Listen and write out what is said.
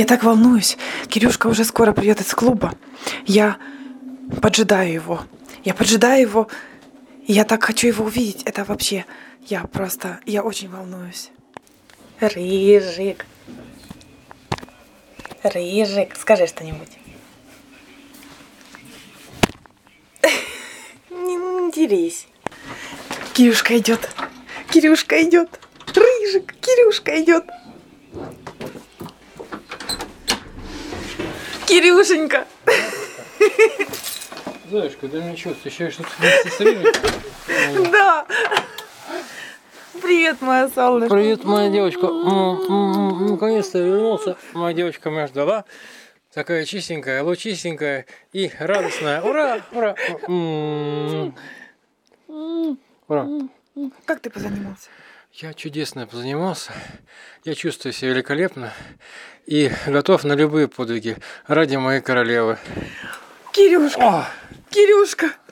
Я так волнуюсь. Кирюшка уже скоро придет из клуба. Я поджидаю его. Я поджидаю его. Я так хочу его увидеть. Это вообще... Я просто... Я очень волнуюсь. Рыжик. Рыжик. Скажи что-нибудь. Не дерись. Кирюшка идет. Кирюшка идет. Рыжик. Кирюшка идет. Кирюшенька. Заюшка, да ничего, ты еще с Ириной? Да. Привет, моя солнышко. Привет, моя девочка. Наконец-то вернулся. Моя девочка меня ждала. Такая чистенькая, лучистенькая и радостная. Ура! Ура! Ура! Как ты позанимался? Я чудесно позанимался. Я чувствую себя великолепно и готов на любые подвиги ради моей королевы. Кирюшка. О, Кирюшка.